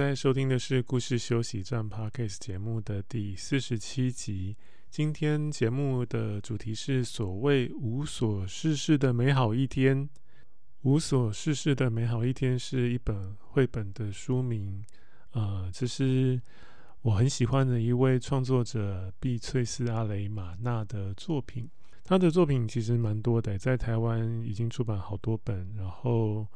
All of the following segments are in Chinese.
在收听的是故事休息站 Podcast 节目的第四十七集。今天节目的主题是所谓无所事事的美好一天。无所事事的美好一天是一本绘本的书名，呃，这是我很喜欢的一位创作者碧翠丝阿雷玛娜的作品。她的作品其实蛮多的，在台湾已经出版好多本，然后。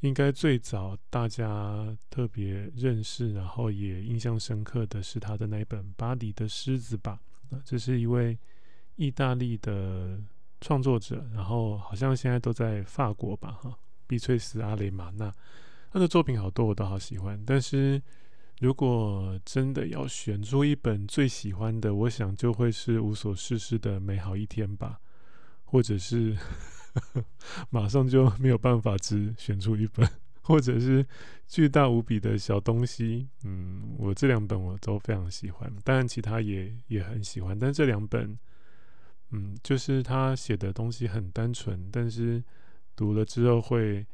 应该最早大家特别认识，然后也印象深刻的是他的那一本《巴黎的狮子》吧？啊，这是一位意大利的创作者，然后好像现在都在法国吧？哈，碧翠丝阿雷玛娜，他的作品好多我都好喜欢，但是如果真的要选出一本最喜欢的，我想就会是《无所事事的美好一天》吧，或者是。马上就没有办法只选出一本，或者是巨大无比的小东西。嗯，我这两本我都非常喜欢，当然其他也也很喜欢，但这两本，嗯，就是他写的东西很单纯，但是读了之后会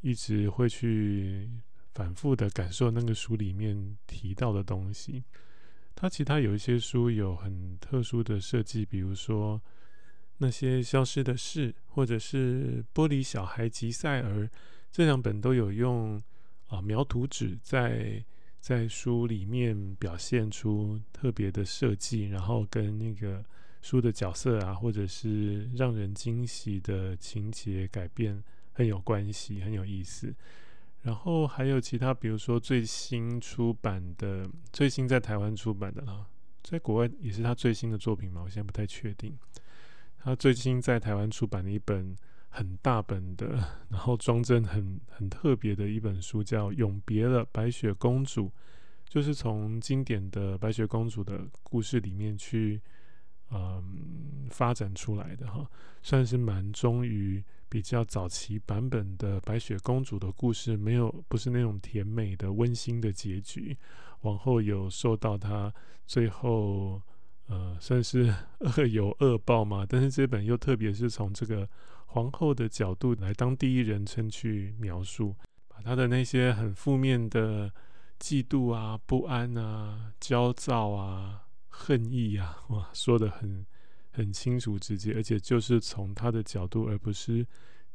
一直会去反复的感受那个书里面提到的东西。他其他有一些书有很特殊的设计，比如说。那些消失的事，或者是玻璃小孩吉赛尔，这两本都有用啊描图纸在在书里面表现出特别的设计，然后跟那个书的角色啊，或者是让人惊喜的情节改变很有关系，很有意思。然后还有其他，比如说最新出版的，最新在台湾出版的啦，在国外也是他最新的作品嘛，我现在不太确定。他最近在台湾出版了一本很大本的，然后装帧很很特别的一本书，叫《永别了，白雪公主》，就是从经典的白雪公主的故事里面去嗯发展出来的哈，算是蛮忠于比较早期版本的白雪公主的故事，没有不是那种甜美的温馨的结局，往后有受到他最后。呃，算是 恶有恶报嘛，但是这本又特别是从这个皇后的角度来当第一人称去描述，把她的那些很负面的嫉妒啊、不安啊、焦躁啊、恨意啊，哇，说得很很清楚直接，而且就是从她的角度，而不是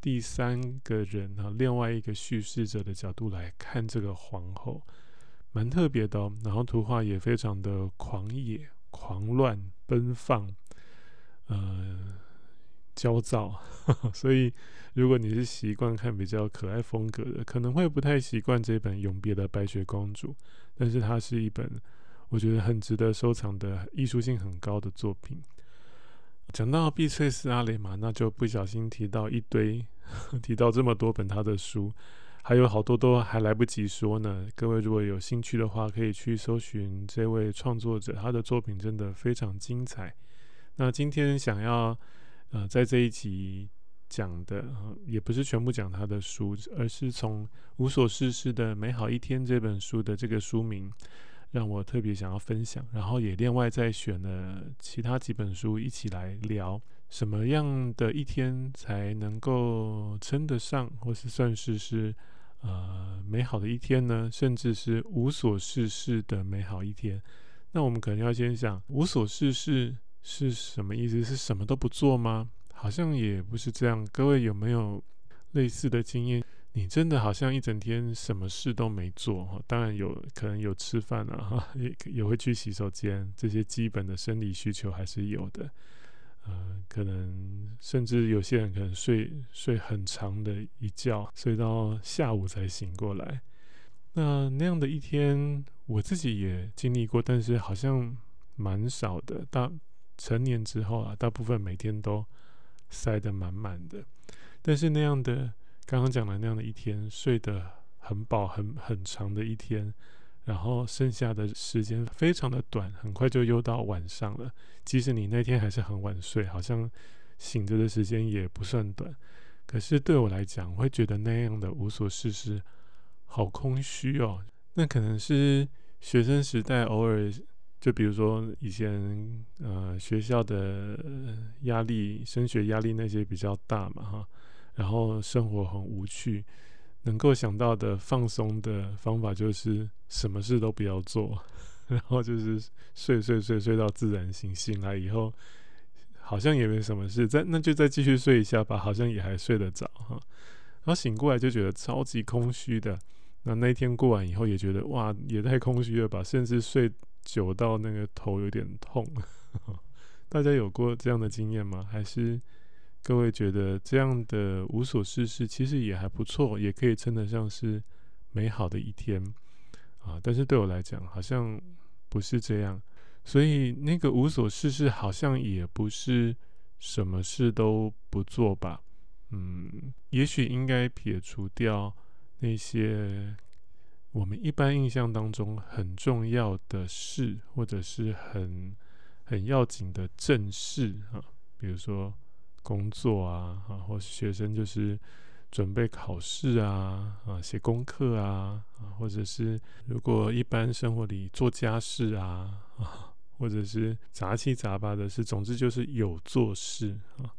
第三个人啊，另外一个叙事者的角度来看这个皇后，蛮特别的哦。然后图画也非常的狂野。狂乱奔放，呃，焦躁，所以如果你是习惯看比较可爱风格的，可能会不太习惯这本《永别的白雪公主》，但是它是一本我觉得很值得收藏的艺术性很高的作品。讲到碧翠丝阿雷玛，那就不小心提到一堆，提到这么多本他的书。还有好多都还来不及说呢。各位如果有兴趣的话，可以去搜寻这位创作者，他的作品真的非常精彩。那今天想要呃在这一集讲的，也不是全部讲他的书，而是从《无所事事的美好一天》这本书的这个书名，让我特别想要分享。然后也另外再选了其他几本书一起来聊，什么样的一天才能够称得上，或是算是是。呃，美好的一天呢，甚至是无所事事的美好一天。那我们可能要先想，无所事事是什么意思？是什么都不做吗？好像也不是这样。各位有没有类似的经验？你真的好像一整天什么事都没做哈？当然有可能有吃饭啊，也也会去洗手间，这些基本的生理需求还是有的。呃，可能甚至有些人可能睡睡很长的一觉，睡到下午才醒过来。那那样的一天，我自己也经历过，但是好像蛮少的。大成年之后啊，大部分每天都塞得满满的。但是那样的刚刚讲的那样的一天，睡得很饱、很很长的一天，然后剩下的时间非常的短，很快就又到晚上了。即使你那天还是很晚睡，好像醒着的时间也不算短，可是对我来讲，会觉得那样的无所事事好空虚哦。那可能是学生时代偶尔。就比如说以前呃学校的压力、升学压力那些比较大嘛哈，然后生活很无趣，能够想到的放松的方法就是什么事都不要做，然后就是睡睡睡睡到自然醒，醒来以后好像也没什么事，再那就再继续睡一下吧，好像也还睡得着哈，然后醒过来就觉得超级空虚的，那那一天过完以后也觉得哇也太空虚了吧，甚至睡。久到那个头有点痛，大家有过这样的经验吗？还是各位觉得这样的无所事事其实也还不错，也可以称得上是美好的一天啊？但是对我来讲，好像不是这样。所以那个无所事事好像也不是什么事都不做吧？嗯，也许应该撇除掉那些。我们一般印象当中很重要的事，或者是很很要紧的正事啊，比如说工作啊，啊，或是学生就是准备考试啊，啊，写功课啊，啊，或者是如果一般生活里做家事啊，啊，或者是杂七杂八的事，总之就是有做事啊，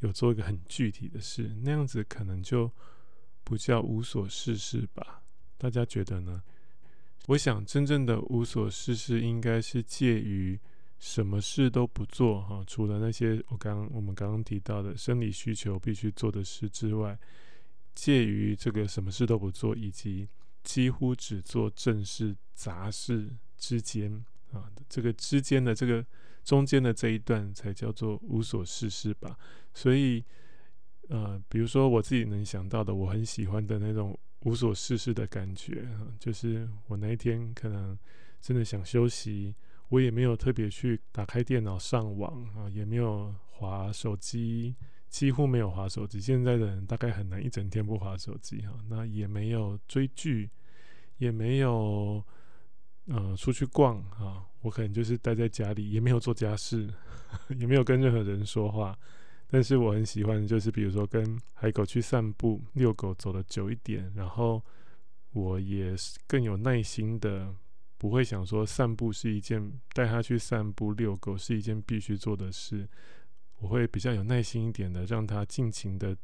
有做一个很具体的事，那样子可能就不叫无所事事吧。大家觉得呢？我想，真正的无所事事，应该是介于什么事都不做哈，除了那些我刚我们刚刚提到的生理需求必须做的事之外，介于这个什么事都不做，以及几乎只做正事杂事之间啊，这个之间的这个中间的这一段，才叫做无所事事吧。所以，呃，比如说我自己能想到的，我很喜欢的那种。无所事事的感觉，就是我那一天可能真的想休息，我也没有特别去打开电脑上网啊，也没有滑手机，几乎没有滑手机。现在的人大概很难一整天不滑手机哈。那也没有追剧，也没有呃出去逛啊，我可能就是待在家里，也没有做家事，也没有跟任何人说话。但是我很喜欢，就是比如说跟海狗去散步、遛狗，走得久一点，然后我也更有耐心的，不会想说散步是一件带它去散步、遛狗是一件必须做的事，我会比较有耐心一点的，让它尽情的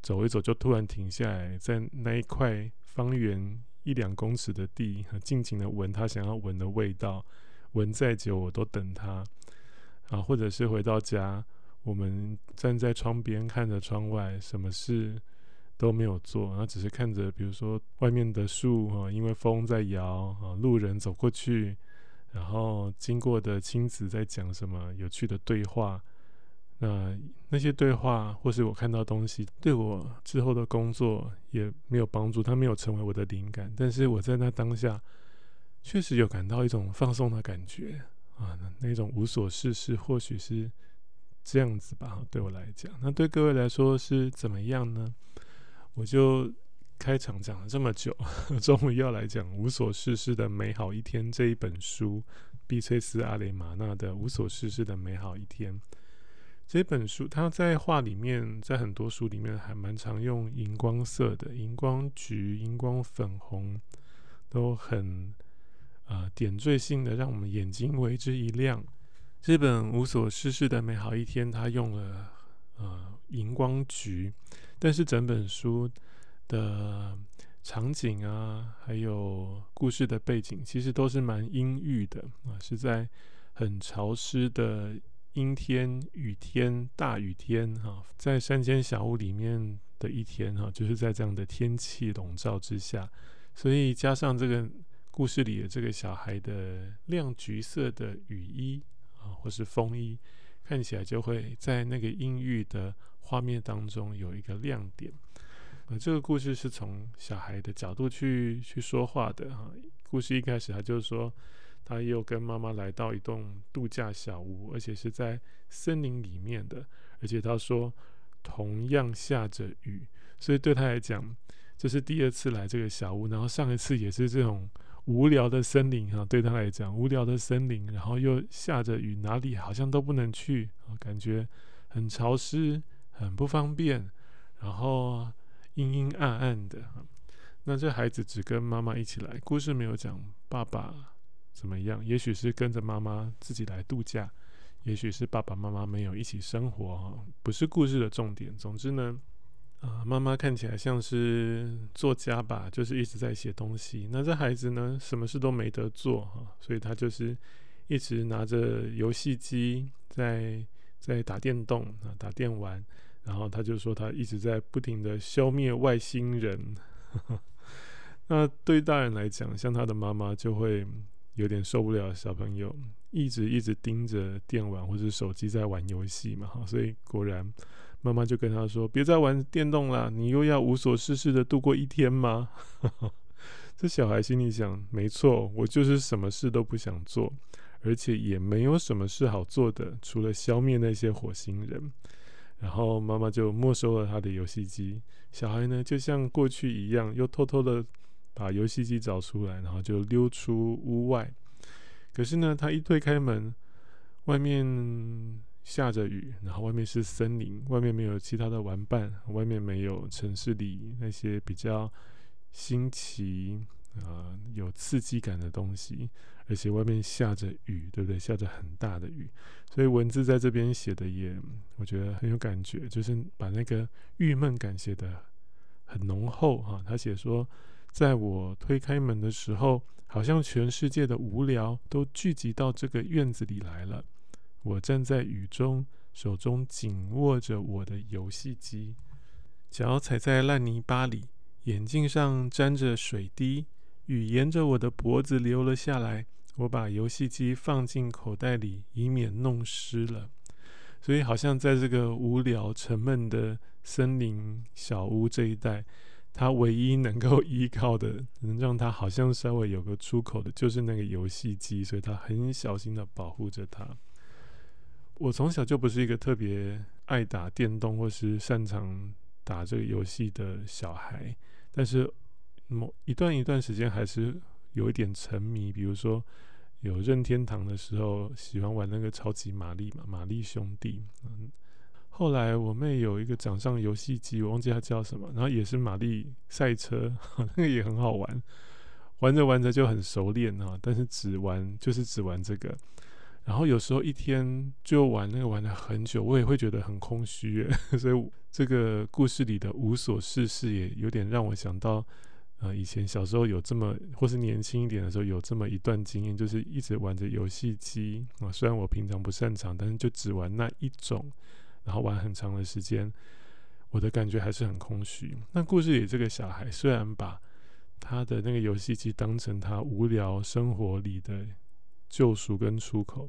走一走，就突然停下来，在那一块方圆一两公尺的地，尽情的闻它想要闻的味道，闻再久我都等它啊，或者是回到家。我们站在窗边看着窗外，什么事都没有做，然后只是看着，比如说外面的树啊，因为风在摇啊，路人走过去，然后经过的亲子在讲什么有趣的对话。那那些对话，或是我看到东西，对我之后的工作也没有帮助，它没有成为我的灵感。但是我在那当下，确实有感到一种放松的感觉啊，那种无所事事，或许是。这样子吧，对我来讲，那对各位来说是怎么样呢？我就开场讲了这么久，终于要来讲《无所事事的美好一天》这一本书，碧翠丝阿雷玛娜的《无所事事的美好一天》这本书，它在画里面，在很多书里面还蛮常用荧光色的，荧光橘、荧光粉红，都很、呃、点缀性的，让我们眼睛为之一亮。这本无所事事的美好一天，他用了呃荧光橘，但是整本书的场景啊，还有故事的背景，其实都是蛮阴郁的啊，是在很潮湿的阴天、雨天、大雨天哈，在山间小屋里面的一天哈，就是在这样的天气笼罩之下，所以加上这个故事里的这个小孩的亮橘色的雨衣啊。或是风衣，看起来就会在那个阴郁的画面当中有一个亮点。呃，这个故事是从小孩的角度去去说话的哈。故事一开始，他就说他又跟妈妈来到一栋度假小屋，而且是在森林里面的，而且他说同样下着雨，所以对他来讲，这是第二次来这个小屋，然后上一次也是这种无聊的森林哈，对他来讲无聊的森林，然后又下着雨，哪里好像都不能去，感觉很潮湿，很不方便，然后阴阴暗暗的。那这孩子只跟妈妈一起来，故事没有讲爸爸怎么样，也许是跟着妈妈自己来度假，也许是爸爸妈妈没有一起生活，不是故事的重点。总之呢。啊，妈妈看起来像是作家吧，就是一直在写东西。那这孩子呢，什么事都没得做哈，所以他就是一直拿着游戏机在在打电动啊，打电玩。然后他就说他一直在不停的消灭外星人。那对大人来讲，像他的妈妈就会有点受不了小朋友一直一直盯着电玩或者手机在玩游戏嘛，哈，所以果然。妈妈就跟他说：“别再玩电动了，你又要无所事事的度过一天吗？” 这小孩心里想：“没错，我就是什么事都不想做，而且也没有什么事好做的，除了消灭那些火星人。”然后妈妈就没收了他的游戏机。小孩呢，就像过去一样，又偷偷的把游戏机找出来，然后就溜出屋外。可是呢，他一推开门，外面……下着雨，然后外面是森林，外面没有其他的玩伴，外面没有城市里那些比较新奇啊、呃、有刺激感的东西，而且外面下着雨，对不对？下着很大的雨，所以文字在这边写的也，我觉得很有感觉，就是把那个郁闷感写得很浓厚哈。他写说，在我推开门的时候，好像全世界的无聊都聚集到这个院子里来了。我站在雨中，手中紧握着我的游戏机，脚踩在烂泥巴里，眼镜上沾着水滴，雨沿着我的脖子流了下来。我把游戏机放进口袋里，以免弄湿了。所以，好像在这个无聊沉闷的森林小屋这一带，他唯一能够依靠的，能让他好像稍微有个出口的，就是那个游戏机。所以他很小心的保护着它。我从小就不是一个特别爱打电动或是擅长打这个游戏的小孩，但是某一段一段时间还是有一点沉迷。比如说有任天堂的时候，喜欢玩那个超级玛丽嘛，玛丽兄弟。嗯，后来我妹有一个掌上游戏机，我忘记它叫什么，然后也是玛丽赛车，那个也很好玩。玩着玩着就很熟练啊，但是只玩就是只玩这个。然后有时候一天就玩那个玩了很久，我也会觉得很空虚，所以这个故事里的无所事事也有点让我想到，呃，以前小时候有这么，或是年轻一点的时候有这么一段经验，就是一直玩着游戏机啊。虽然我平常不擅长，但是就只玩那一种，然后玩很长的时间，我的感觉还是很空虚。那故事里这个小孩虽然把他的那个游戏机当成他无聊生活里的。救赎跟出口，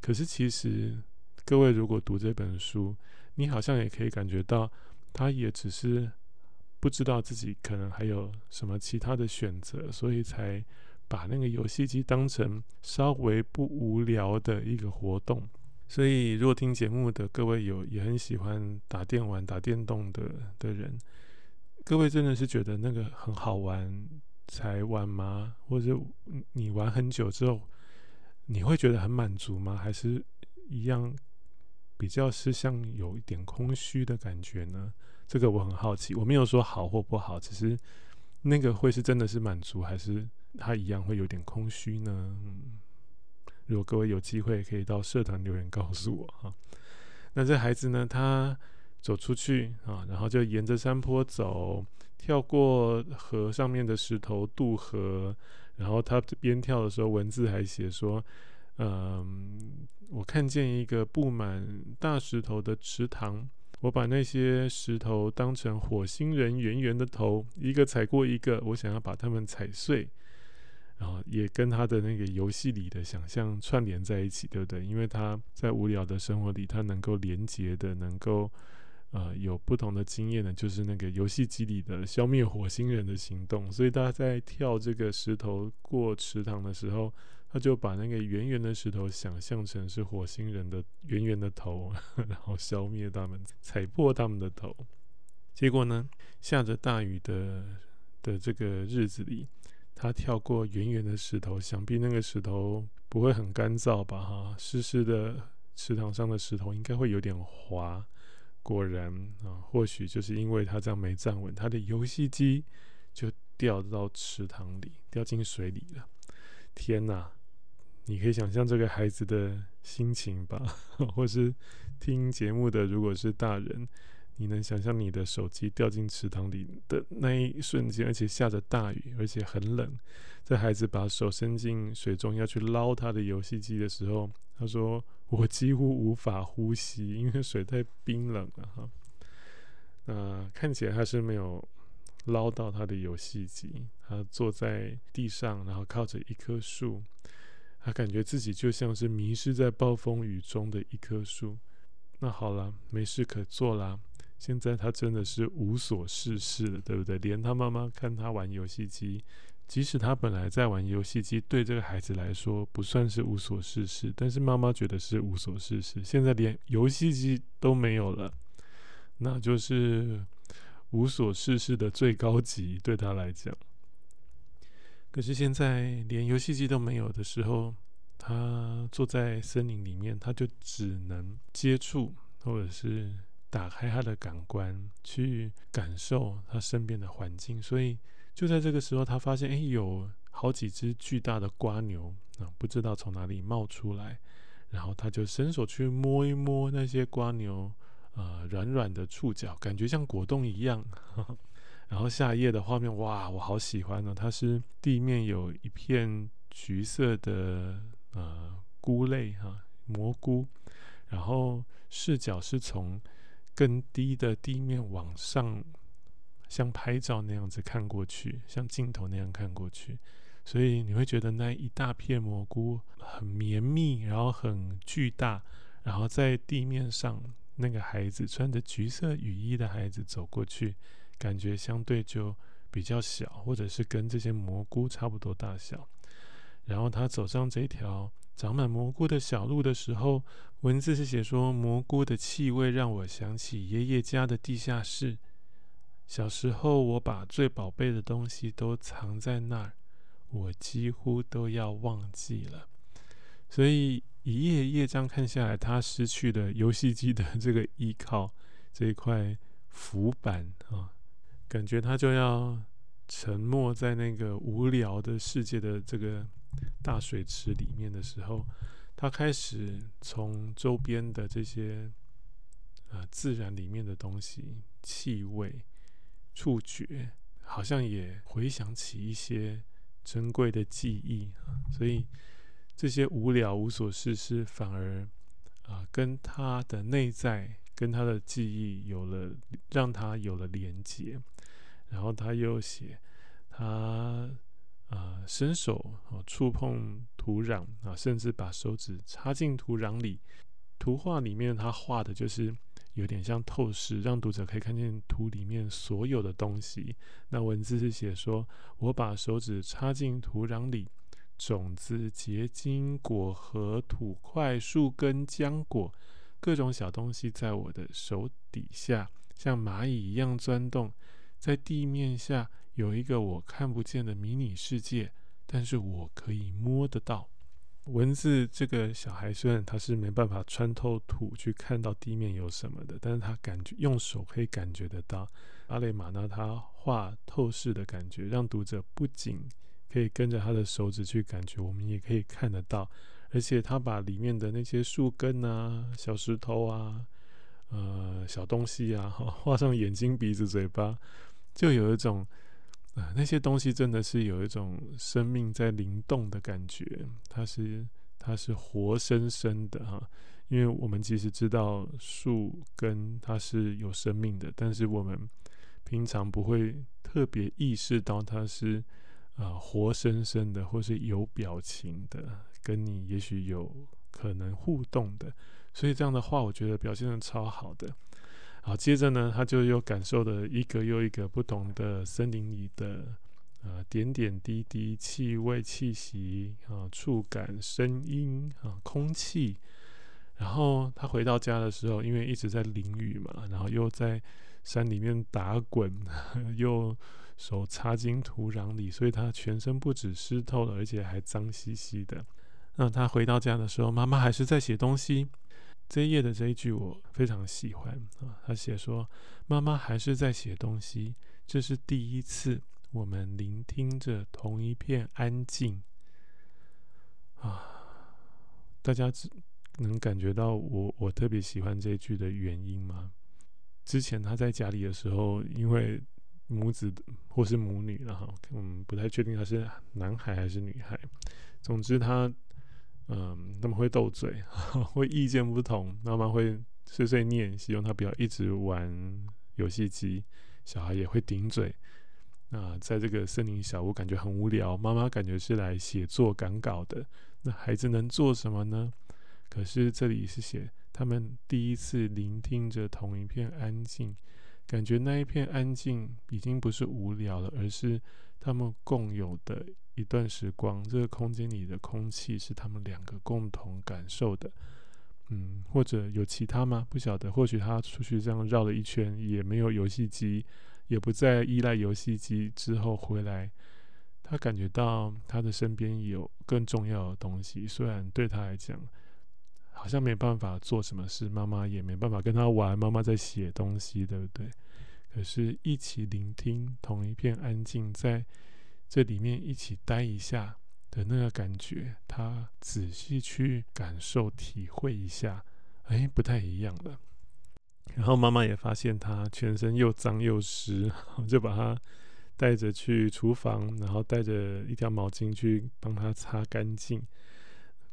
可是其实各位如果读这本书，你好像也可以感觉到，他也只是不知道自己可能还有什么其他的选择，所以才把那个游戏机当成稍微不无聊的一个活动。所以，如果听节目的各位有也很喜欢打电玩、打电动的的人，各位真的是觉得那个很好玩才玩吗？或者你玩很久之后？你会觉得很满足吗？还是一样比较是像有一点空虚的感觉呢？这个我很好奇。我没有说好或不好，只是那个会是真的是满足，还是他一样会有点空虚呢？如果各位有机会，可以到社团留言告诉我哈。那这孩子呢，他走出去啊，然后就沿着山坡走，跳过河上面的石头渡河。然后他边跳的时候，文字还写说：“嗯，我看见一个布满大石头的池塘，我把那些石头当成火星人圆圆的头，一个踩过一个，我想要把它们踩碎。然后也跟他的那个游戏里的想象串联在一起，对不对？因为他在无聊的生活里，他能够连接的，能够。”呃，有不同的经验呢，就是那个游戏机里的消灭火星人的行动。所以他在跳这个石头过池塘的时候，他就把那个圆圆的石头想象成是火星人的圆圆的头，然后消灭他们，踩破他们的头。结果呢，下着大雨的的这个日子里，他跳过圆圆的石头，想必那个石头不会很干燥吧？哈，湿湿的池塘上的石头应该会有点滑。果然啊，或许就是因为他这样没站稳，他的游戏机就掉到池塘里，掉进水里了。天哪！你可以想象这个孩子的心情吧，或是听节目的，如果是大人，你能想象你的手机掉进池塘里的那一瞬间，而且下着大雨，而且很冷，这孩子把手伸进水中要去捞他的游戏机的时候，他说：“我几乎无法呼吸，因为水太冰冷了。”哈，那看起来他是没有捞到他的游戏机，他坐在地上，然后靠着一棵树。他感觉自己就像是迷失在暴风雨中的一棵树。那好了，没事可做啦。现在他真的是无所事事了，对不对？连他妈妈看他玩游戏机，即使他本来在玩游戏机，对这个孩子来说不算是无所事事，但是妈妈觉得是无所事事。现在连游戏机都没有了，那就是无所事事的最高级，对他来讲。可是现在连游戏机都没有的时候，他坐在森林里面，他就只能接触或者是打开他的感官，去感受他身边的环境。所以就在这个时候，他发现，哎，有好几只巨大的瓜牛啊，不知道从哪里冒出来，然后他就伸手去摸一摸那些瓜牛，呃，软软的触角，感觉像果冻一样。呵 呵然后下一页的画面，哇，我好喜欢哦！它是地面有一片橘色的呃菇类哈、蘑菇，然后视角是从更低的地面往上，像拍照那样子看过去，像镜头那样看过去，所以你会觉得那一大片蘑菇很绵密，然后很巨大，然后在地面上那个孩子穿着橘色雨衣的孩子走过去。感觉相对就比较小，或者是跟这些蘑菇差不多大小。然后他走上这条长满蘑菇的小路的时候，文字是写说：蘑菇的气味让我想起爷爷家的地下室。小时候，我把最宝贝的东西都藏在那儿，我几乎都要忘记了。所以一页页这样看下来，他失去了游戏机的这个依靠，这一块浮板啊。感觉他就要沉没在那个无聊的世界的这个大水池里面的时候，他开始从周边的这些呃自然里面的东西、气味、触觉，好像也回想起一些珍贵的记忆。所以这些无聊无所事事，反而啊、跟他的内在、跟他的记忆有了，让他有了连接。然后他又写，他啊、呃、伸手啊触碰土壤啊，甚至把手指插进土壤里。图画里面他画的就是有点像透视，让读者可以看见土里面所有的东西。那文字是写说：“我把手指插进土壤里，种子、结晶、果核、土块、树根、浆果，各种小东西在我的手底下，像蚂蚁一样钻动。”在地面下有一个我看不见的迷你世界，但是我可以摸得到。文字这个小孩虽然他是没办法穿透土去看到地面有什么的，但是他感觉用手可以感觉得到。阿雷玛呢，他画透视的感觉，让读者不仅可以跟着他的手指去感觉，我们也可以看得到。而且他把里面的那些树根啊、小石头啊、呃小东西啊，画上眼睛、鼻子、嘴巴。就有一种，啊、那些东西真的是有一种生命在灵动的感觉，它是它是活生生的哈。因为我们其实知道树根它是有生命的，但是我们平常不会特别意识到它是啊、呃、活生生的，或是有表情的，跟你也许有可能互动的。所以这样的话，我觉得表现的超好的。好，接着呢，他就又感受了一个又一个不同的森林里的呃点点滴滴、气味、气息啊、触感、声音啊、空气。然后他回到家的时候，因为一直在淋雨嘛，然后又在山里面打滚，又手插进土壤里，所以他全身不止湿透了，而且还脏兮兮的。那他回到家的时候，妈妈还是在写东西。这一页的这一句我非常喜欢啊，他写说：“妈妈还是在写东西，这是第一次，我们聆听着同一片安静。”啊，大家只能感觉到我我特别喜欢这一句的原因吗？之前他在家里的时候，因为母子或是母女，然后嗯，不太确定他是男孩还是女孩。总之他。嗯，他们会斗嘴，会意见不同，妈妈会碎碎念，希望他不要一直玩游戏机。小孩也会顶嘴。那在这个森林小屋，感觉很无聊，妈妈感觉是来写作赶稿的。那孩子能做什么呢？可是这里是写他们第一次聆听着同一片安静，感觉那一片安静已经不是无聊了，而是他们共有的。一段时光，这个空间里的空气是他们两个共同感受的，嗯，或者有其他吗？不晓得。或许他出去这样绕了一圈，也没有游戏机，也不再依赖游戏机。之后回来，他感觉到他的身边有更重要的东西。虽然对他来讲，好像没办法做什么事，妈妈也没办法跟他玩，妈妈在写东西，对不对？可是，一起聆听，同一片安静，在。这里面一起待一下的那个感觉，他仔细去感受、体会一下，哎，不太一样了。然后妈妈也发现他全身又脏又湿，就把他带着去厨房，然后带着一条毛巾去帮他擦干净。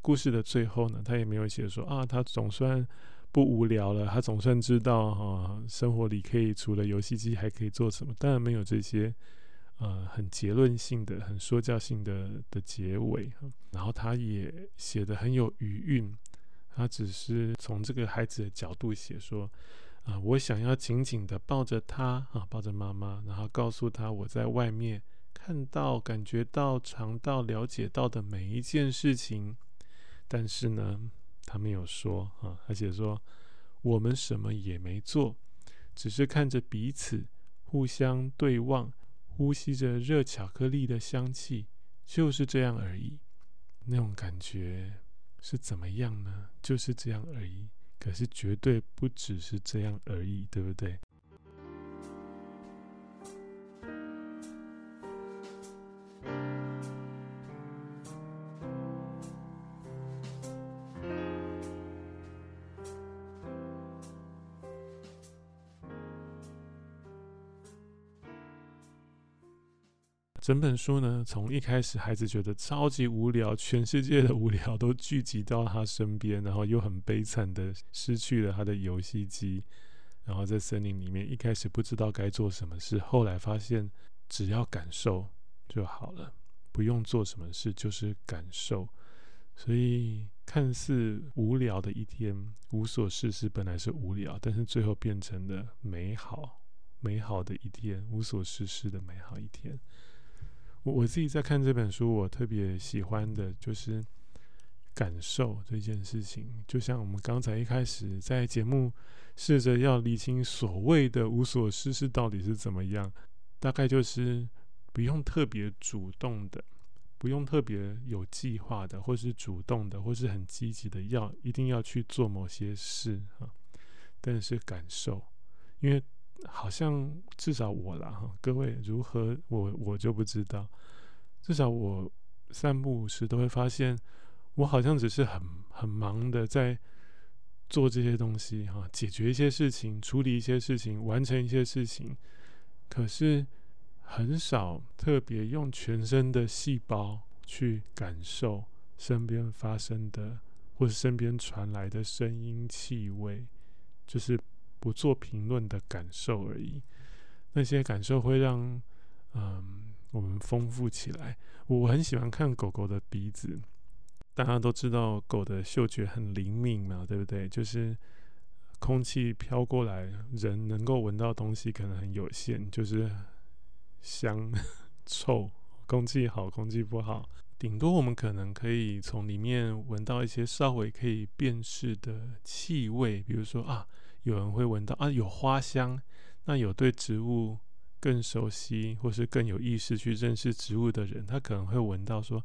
故事的最后呢，他也没有写说啊，他总算不无聊了，他总算知道哈、生活里可以除了游戏机还可以做什么。当然没有这些。呃，很结论性的、很说教性的的结尾，然后他也写得很有余韵。他只是从这个孩子的角度写说，啊、我想要紧紧的抱着他啊，抱着妈妈，然后告诉他我在外面看到、感觉到、尝到、了解到的每一件事情。但是呢，他没有说啊，而且说我们什么也没做，只是看着彼此互相对望。呼吸着热巧克力的香气，就是这样而已。那种感觉是怎么样呢？就是这样而已。可是绝对不只是这样而已，对不对？整本书呢，从一开始孩子觉得超级无聊，全世界的无聊都聚集到他身边，然后又很悲惨的失去了他的游戏机，然后在森林里面一开始不知道该做什么事，后来发现只要感受就好了，不用做什么事，就是感受。所以看似无聊的一天，无所事事本来是无聊，但是最后变成了美好，美好的一天，无所事事的美好一天。我我自己在看这本书，我特别喜欢的就是感受这件事情。就像我们刚才一开始在节目试着要理清所谓的无所事事到底是怎么样，大概就是不用特别主动的，不用特别有计划的，或是主动的，或是很积极的要一定要去做某些事啊。但是感受，因为。好像至少我啦哈，各位如何我我就不知道。至少我散步时都会发现，我好像只是很很忙的在做这些东西哈，解决一些事情，处理一些事情，完成一些事情。可是很少特别用全身的细胞去感受身边发生的，或是身边传来的声音、气味，就是。不做评论的感受而已，那些感受会让嗯我们丰富起来。我很喜欢看狗狗的鼻子，大家都知道狗的嗅觉很灵敏嘛，对不对？就是空气飘过来，人能够闻到东西可能很有限，就是香、臭，空气好，空气不好，顶多我们可能可以从里面闻到一些稍微可以辨识的气味，比如说啊。有人会闻到啊，有花香，那有对植物更熟悉或是更有意识去认识植物的人，他可能会闻到说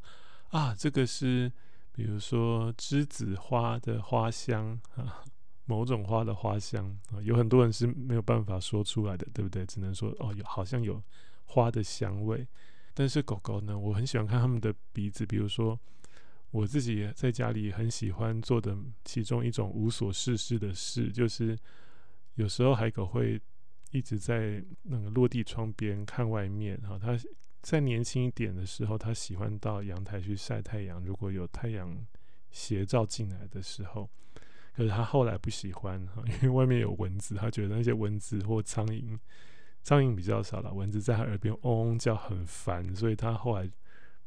啊，这个是比如说栀子花的花香啊，某种花的花香啊，有很多人是没有办法说出来的，对不对？只能说哦，有好像有花的香味。但是狗狗呢，我很喜欢看它们的鼻子，比如说我自己在家里很喜欢做的其中一种无所事事的事，就是有时候海狗会一直在那个落地窗边看外面。哈，它在年轻一点的时候，它喜欢到阳台去晒太阳，如果有太阳斜照进来的时候。可是它后来不喜欢哈，因为外面有蚊子，它觉得那些蚊子或苍蝇。苍蝇比较少了，蚊子在他耳边嗡嗡叫很烦，所以他后来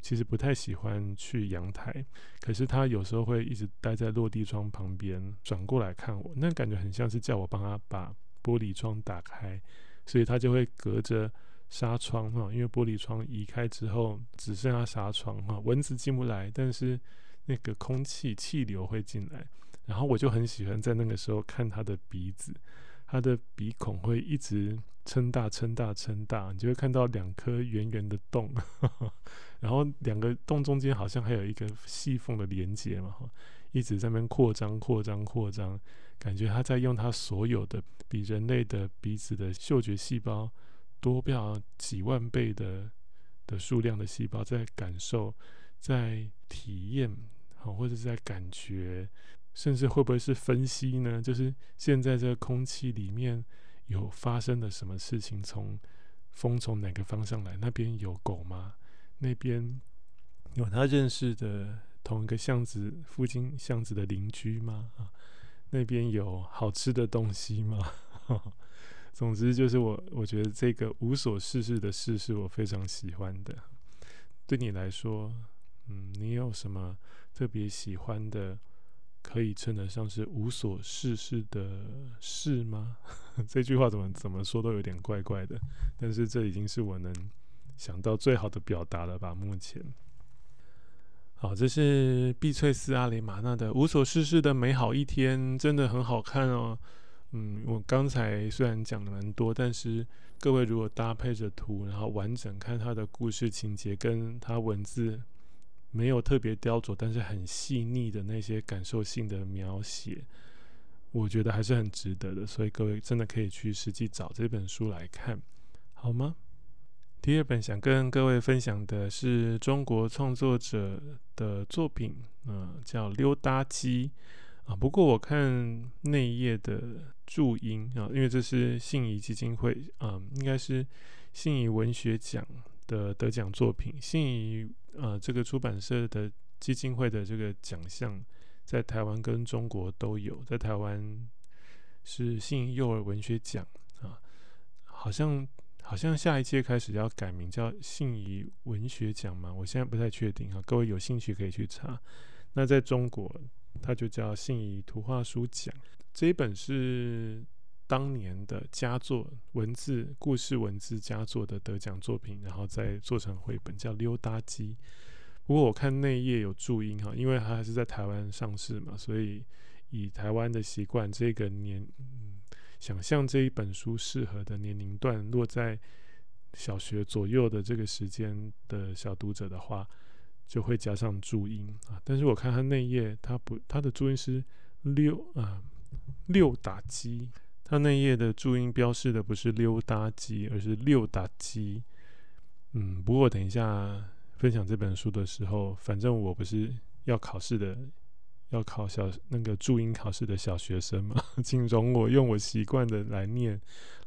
其实不太喜欢去阳台。可是他有时候会一直待在落地窗旁边，转过来看我，那感觉很像是叫我帮他把玻璃窗打开，所以他就会隔着纱窗哈，因为玻璃窗移开之后只剩下纱窗哈，蚊子进不来，但是那个空气气流会进来，然后我就很喜欢在那个时候看他的鼻子，他的鼻孔会一直。撑大，撑大，撑大，你就会看到两颗圆圆的洞，呵呵，然后两个洞中间好像还有一个细缝的连接嘛，一直在那边扩张、扩张、扩张，感觉它在用它所有的比人类的鼻子的嗅觉细胞多不了几万倍的的数量的细胞，在感受、在体验，好，或者是在感觉，甚至会不会是分析呢？就是现在这个空气里面。有发生了什么事情？从风从哪个方向来？那边有狗吗？那边有他认识的同一个巷子附近巷子的邻居吗？啊，那边有好吃的东西吗？总之就是我，我觉得这个无所事事的事是我非常喜欢的。对你来说，嗯，你有什么特别喜欢的？可以称得上是无所事事的事吗？这句话怎么怎么说都有点怪怪的，但是这已经是我能想到最好的表达了吧？目前，好，这是碧翠丝阿雷玛娜的《无所事事的美好一天》，真的很好看哦。嗯，我刚才虽然讲了蛮多，但是各位如果搭配着图，然后完整看它的故事情节跟它文字。没有特别雕琢，但是很细腻的那些感受性的描写，我觉得还是很值得的。所以各位真的可以去实际找这本书来看，好吗？第二本想跟各位分享的是中国创作者的作品，嗯、叫《溜达鸡》啊。不过我看内页的注音啊，因为这是信谊基金会，嗯、应该是信谊文学奖的得奖作品，信谊。呃，这个出版社的基金会的这个奖项，在台湾跟中国都有。在台湾是信谊幼儿文学奖啊，好像好像下一届开始要改名叫信谊文学奖嘛，我现在不太确定哈。各位有兴趣可以去查。那在中国，它就叫信谊图画书奖。这一本是当年的佳作，文字故事文字佳作的得奖作品，然后再做成绘本，叫《溜达鸡》。不过我看那页有注音哈，因为它还是在台湾上市嘛，所以以台湾的习惯，这个年，嗯，想象这一本书适合的年龄段落在小学左右的这个时间的小读者的话，就会加上注音啊。但是我看它那页，它不，它的注音是溜啊，溜达鸡。它那页的注音标示的不是溜达鸡，而是溜达鸡。嗯，不过等一下分享这本书的时候，反正我不是要考试的，要考小那个注音考试的小学生嘛，请容我用我习惯的来念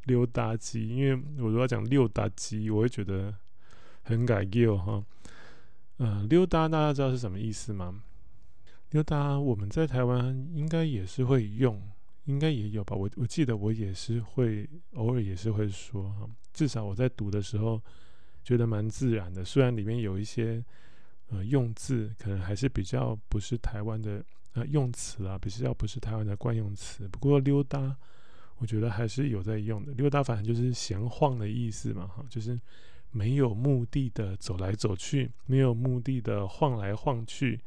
溜达鸡，因为我如果讲溜达鸡，我会觉得很改溜哈。嗯，溜达大家知道是什么意思吗？溜达我们在台湾应该也是会用。应该也有吧，我我记得我也是会偶尔也是会说哈，至少我在读的时候觉得蛮自然的，虽然里面有一些呃用字可能还是比较不是台湾的呃用词啊，比较不是台湾的惯用词，不过溜达我觉得还是有在用的，溜达反正就是闲晃的意思嘛哈，就是没有目的的走来走去，没有目的的晃来晃去。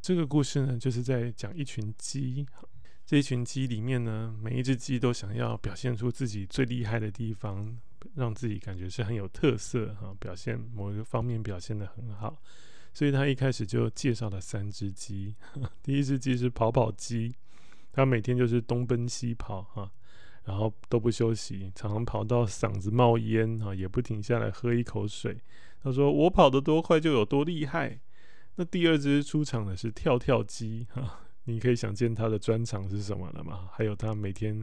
这个故事呢，就是在讲一群鸡。这一群鸡里面呢，每一只鸡都想要表现出自己最厉害的地方，让自己感觉是很有特色哈，表现某一个方面表现得很好。所以他一开始就介绍了三只鸡。第一只鸡是跑跑鸡，它每天就是东奔西跑哈，然后都不休息，常常跑到嗓子冒烟哈，也不停下来喝一口水。他说：“我跑得多快就有多厉害。”那第二只出场的是跳跳鸡哈。你可以想见他的专长是什么了吗？还有他每天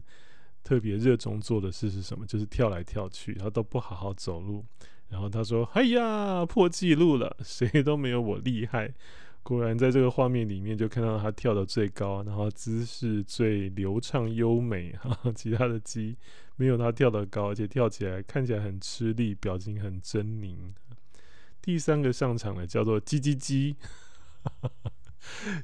特别热衷做的事是什么？就是跳来跳去，他都不好好走路。然后他说：“哎呀，破纪录了，谁都没有我厉害。”果然，在这个画面里面就看到他跳得最高，然后姿势最流畅优美。哈，其他的鸡没有他跳得高，而且跳起来看起来很吃力，表情很狰狞。第三个上场的叫做叽叽鸡，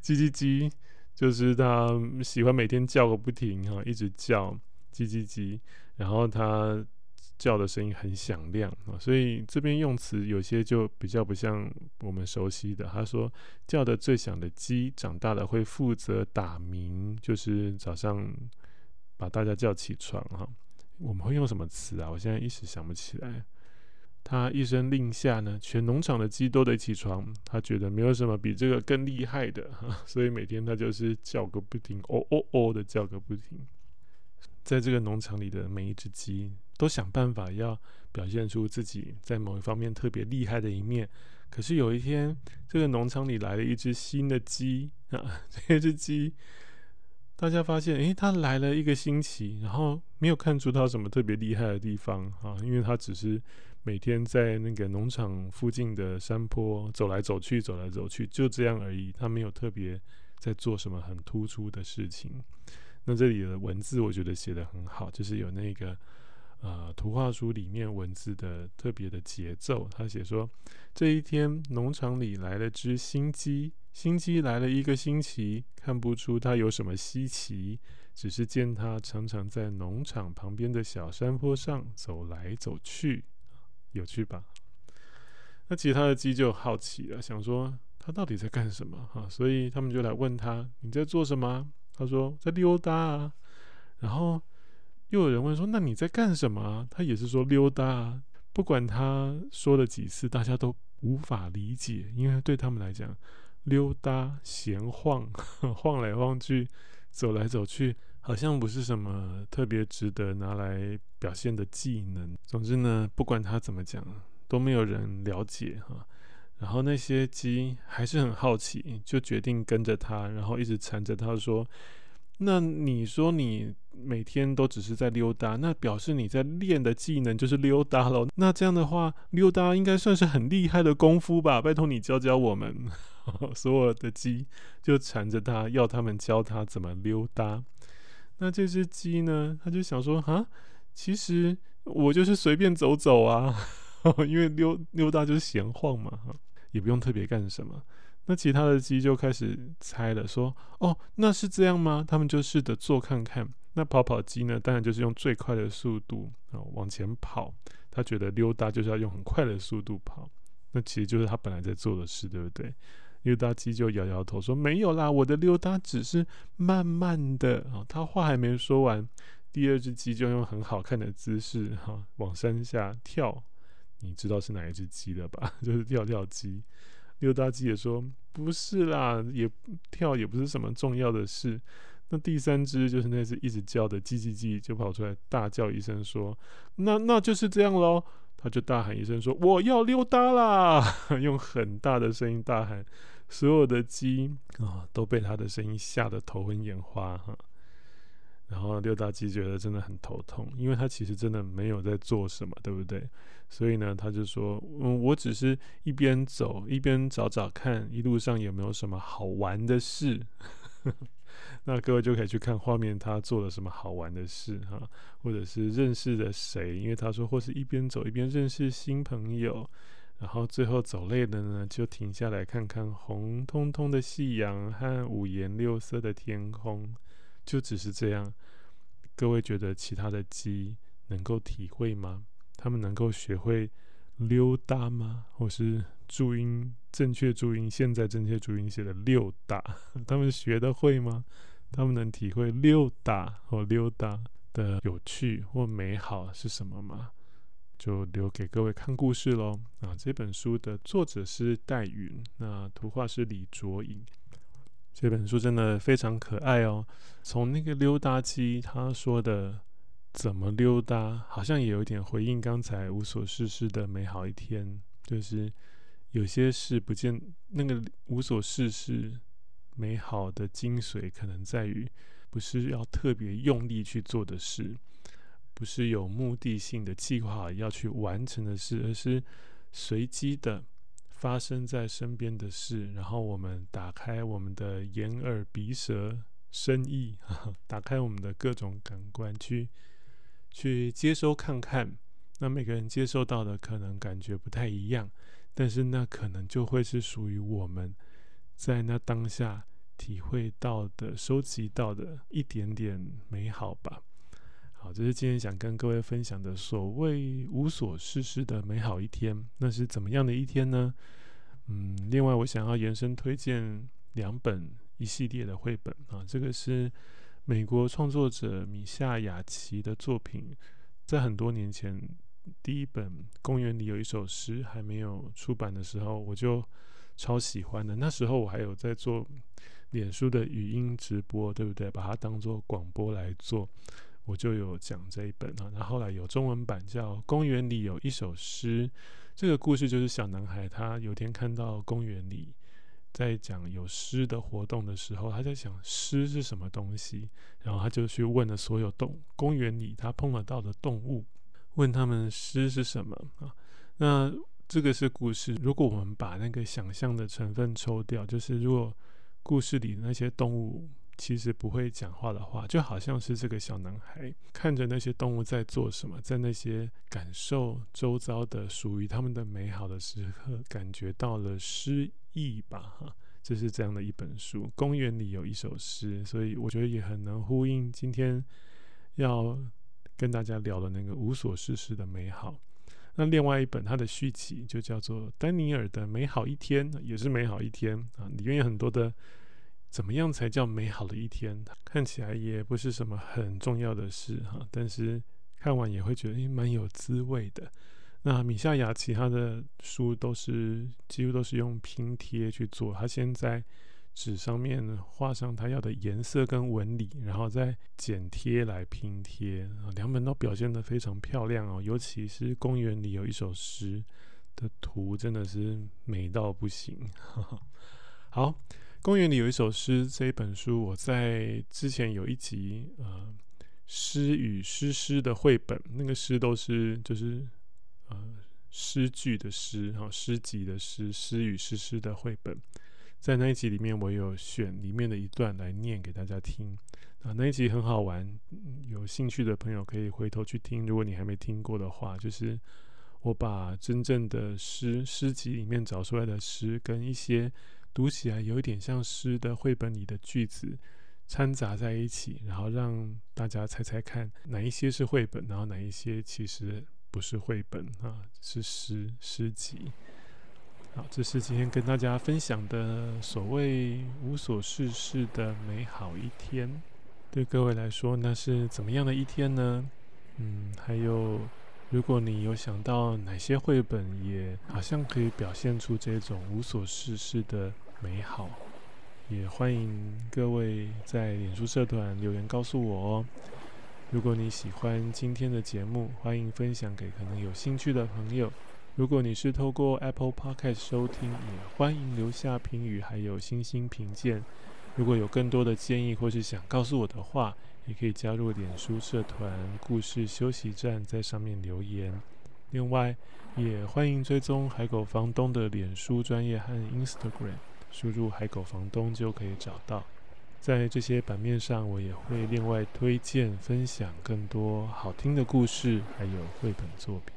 叽叽鸡。就是他喜欢每天叫个不停哈，一直叫叽叽叽，然后他叫的声音很响亮啊，所以这边用词有些就比较不像我们熟悉的。他说叫的最响的鸡长大了会负责打鸣，就是早上把大家叫起床哈。我们会用什么词啊？我现在一时想不起来。他一声令下呢，全农场的鸡都得起床。他觉得没有什么比这个更厉害的，所以每天他就是叫个不停，哦哦哦的叫个不停。在这个农场里的每一只鸡都想办法要表现出自己在某一方面特别厉害的一面。可是有一天，这个农场里来了一只新的鸡啊，这只鸡大家发现，诶，它来了一个星期，然后没有看出它什么特别厉害的地方啊，因为它只是。每天在那个农场附近的山坡走来走去，走来走去，就这样而已。他没有特别在做什么很突出的事情。那这里的文字我觉得写得很好，就是有那个呃图画书里面文字的特别的节奏。他写说，这一天农场里来了只新鸡，新鸡来了一个星期，看不出它有什么稀奇，只是见它常常在农场旁边的小山坡上走来走去。有趣吧？那其他的鸡就好奇了，想说他到底在干什么哈？所以他们就来问他：“你在做什么？”他说：“在溜达啊。”然后又有人问说：“那你在干什么？”他也是说：“溜达啊。”不管他说了几次，大家都无法理解，因为对他们来讲，溜达、闲晃、晃来晃去、走来走去。好像不是什么特别值得拿来表现的技能。总之呢，不管他怎么讲，都没有人了解哈。然后那些鸡还是很好奇，就决定跟着他，然后一直缠着他说：“那你说你每天都只是在溜达，那表示你在练的技能就是溜达喽？那这样的话，溜达应该算是很厉害的功夫吧？拜托你教教我们。”所有的鸡就缠着他，要他们教他怎么溜达。那这只鸡呢？他就想说啊，其实我就是随便走走啊，因为溜溜达就是闲晃嘛，哈也不用特别干什么。那其他的鸡就开始猜了，说哦，那是这样吗？他们就试着做看看。那跑跑鸡呢，当然就是用最快的速度啊往前跑。他觉得溜达就是要用很快的速度跑，那其实就是他本来在做的事，对不对？溜达鸡就摇摇头说：“没有啦，我的溜达只是慢慢的。”哦，他话还没说完，第二只鸡就用很好看的姿势哈往山下跳。你知道是哪一只鸡了吧？就是跳跳鸡。溜达鸡也说：“不是啦，也跳也不是什么重要的事。”那第三只就是那只一直叫的叽叽鸡，就跑出来大叫一声说：“那那就是这样喽。”他就大喊一声说：“我要溜达啦！” 用很大的声音大喊。所有的鸡啊、都被他的声音吓得头昏眼花哈，然后六大鸡觉得真的很头痛，因为他其实真的没有在做什么，对不对？所以呢，他就说：“嗯，我只是一边走一边找找看，一路上有没有什么好玩的事。”那各位就可以去看画面，他做了什么好玩的事哈，或者是认识了谁？因为他说，或是一边走一边认识新朋友。然后最后走累了呢，就停下来看看红彤彤的夕阳和五颜六色的天空，就只是这样。各位觉得其他的鸡能够体会吗？他们能够学会溜达吗？或是注音正确注音，现在正确注音写的溜达，他们学得会吗？他们能体会溜达或溜达的有趣或美好是什么吗？就留给各位看故事喽。啊，这本书的作者是戴云，那图画是李卓颖。这本书真的非常可爱哦。从那个溜达机他说的怎么溜达，好像也有一点回应刚才无所事事的美好一天，就是有些事不见那个无所事事美好的精髓，可能在于不是要特别用力去做的事，不是有目的性的计划要去完成的事，而是随机的。发生在身边的事，然后我们打开我们的眼耳鼻舌身意，打开我们的各种感官去去接收看看。那每个人接收到的可能感觉不太一样，但是那可能就会是属于我们在那当下体会到的、收集到的一点点美好吧。好，这是今天想跟各位分享的所谓无所事事的美好一天。那是怎么样的一天呢？嗯，另外我想要延伸推荐两本一系列的绘本啊，这个是美国创作者米夏雅琪的作品，在很多年前第一本《公园里有一首诗》还没有出版的时候，我就超喜欢的。那时候我还有在做脸书的语音直播，对不对？把它当做广播来做。我就有讲这一本啊，那后来有中文版叫《公园里有一首诗》，这个故事就是小男孩他有天看到公园里在讲有诗的活动的时候，他在想诗是什么东西，然后他就去问了所有动公园里他碰得到的动物，问他们诗是什么啊？那这个是故事，如果我们把那个想象的成分抽掉，就是如果故事里的那些动物。其实不会讲话的话，就好像是这个小男孩看着那些动物在做什么，在那些感受周遭的属于他们的美好的时刻，感觉到了诗意吧？哈，这是这样的一本书。公园里有一首诗，所以我觉得也很能呼应今天要跟大家聊的那个无所事事的美好。那另外一本它的续集就叫做《丹尼尔的美好一天》，也是美好一天啊，里面有很多的。怎么样才叫美好的一天？看起来也不是什么很重要的事哈，但是看完也会觉得诶，蛮有滋味的。那米夏雅其他的书都是几乎都是用拼贴去做，他先在纸上面画上他要的颜色跟纹理，然后再剪贴来拼贴啊，两本都表现得非常漂亮哦。尤其是公园里有一首诗的图，真的是美到不行。好。公园里有一首诗，这一本书我在之前有一集呃诗与诗诗的绘本，那个诗都是就是呃诗句的诗哈，诗集的诗，诗与诗诗的绘本，在那一集里面我有选里面的一段来念给大家听啊，那一集很好玩，有兴趣的朋友可以回头去听，如果你还没听过的话，就是我把真正的诗诗集里面找出来的诗跟一些。读起来有一点像诗的绘本里的句子掺杂在一起，然后让大家猜猜看哪一些是绘本，然后哪一些其实不是绘本啊，是诗诗集。好，这是今天跟大家分享的所谓无所事事的美好一天。对各位来说，那是怎么样的一天呢？嗯，还有。如果你有想到哪些绘本也好像可以表现出这种无所事事的美好，也欢迎各位在脸书社团留言告诉我哦。如果你喜欢今天的节目，欢迎分享给可能有兴趣的朋友。如果你是透过 Apple Podcast 收听，也欢迎留下评语，还有星星评鉴。如果有更多的建议或是想告诉我的话，也可以加入脸书社团故事休息站，在上面留言。另外，也欢迎追踪海狗房东的脸书专业和 Instagram，输入“海狗房东”就可以找到。在这些版面上，我也会另外推荐分享更多好听的故事，还有绘本作品。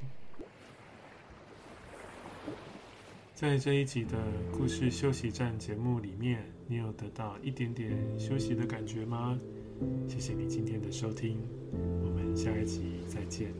在这一集的故事休息站节目里面，你有得到一点点休息的感觉吗？谢谢你今天的收听，我们下一集再见。